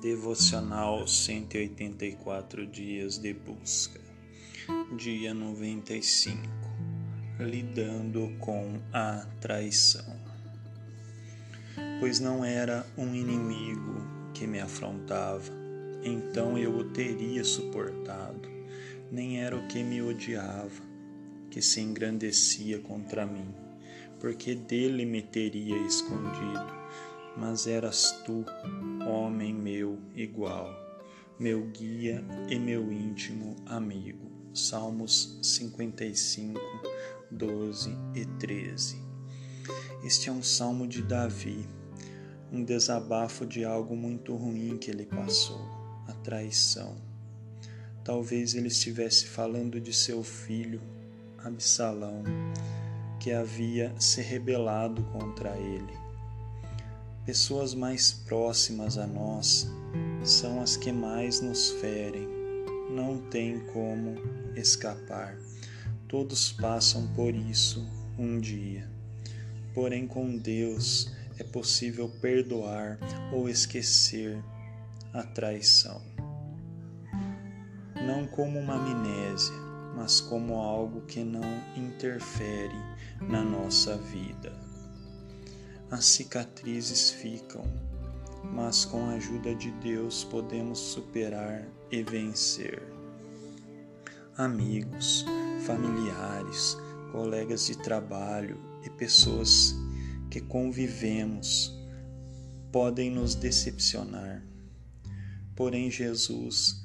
Devocional 184 Dias de Busca, dia 95 Lidando com a traição. Pois não era um inimigo que me afrontava, então eu o teria suportado, nem era o que me odiava, que se engrandecia contra mim, porque dele me teria escondido mas eras tu, homem meu igual, meu guia e meu íntimo amigo. Salmos 55, 12 e 13. Este é um salmo de Davi, um desabafo de algo muito ruim que ele passou, a traição. Talvez ele estivesse falando de seu filho, Absalão, que havia se rebelado contra ele Pessoas mais próximas a nós são as que mais nos ferem. Não tem como escapar. Todos passam por isso um dia. Porém, com Deus é possível perdoar ou esquecer a traição. Não como uma amnésia, mas como algo que não interfere na nossa vida as cicatrizes ficam, mas com a ajuda de Deus podemos superar e vencer. Amigos, familiares, colegas de trabalho e pessoas que convivemos podem nos decepcionar. Porém, Jesus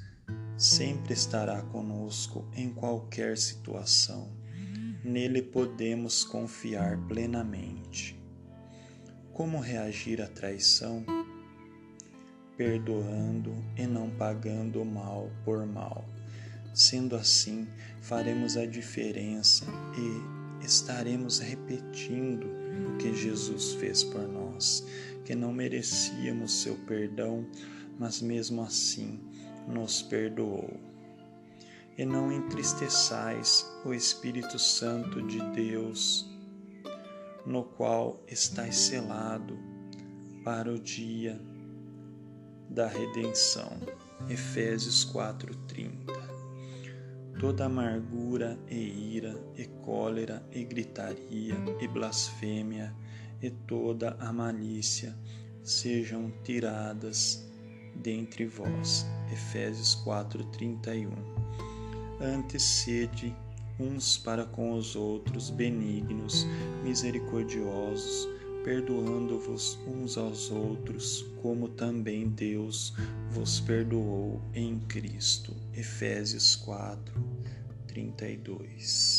sempre estará conosco em qualquer situação. Nele podemos confiar plenamente. Como reagir à traição? Perdoando e não pagando mal por mal. Sendo assim, faremos a diferença e estaremos repetindo o que Jesus fez por nós, que não merecíamos seu perdão, mas mesmo assim nos perdoou. E não entristeçais o Espírito Santo de Deus no qual estás selado para o dia da redenção. Efésios 4:30. Toda amargura e ira e cólera e gritaria e blasfêmia e toda a malícia sejam tiradas dentre vós. Efésios 4:31. Antes sede uns para com os outros, benignos, misericordiosos, perdoando-vos uns aos outros, como também Deus vos perdoou em Cristo. Efésios 4, 32.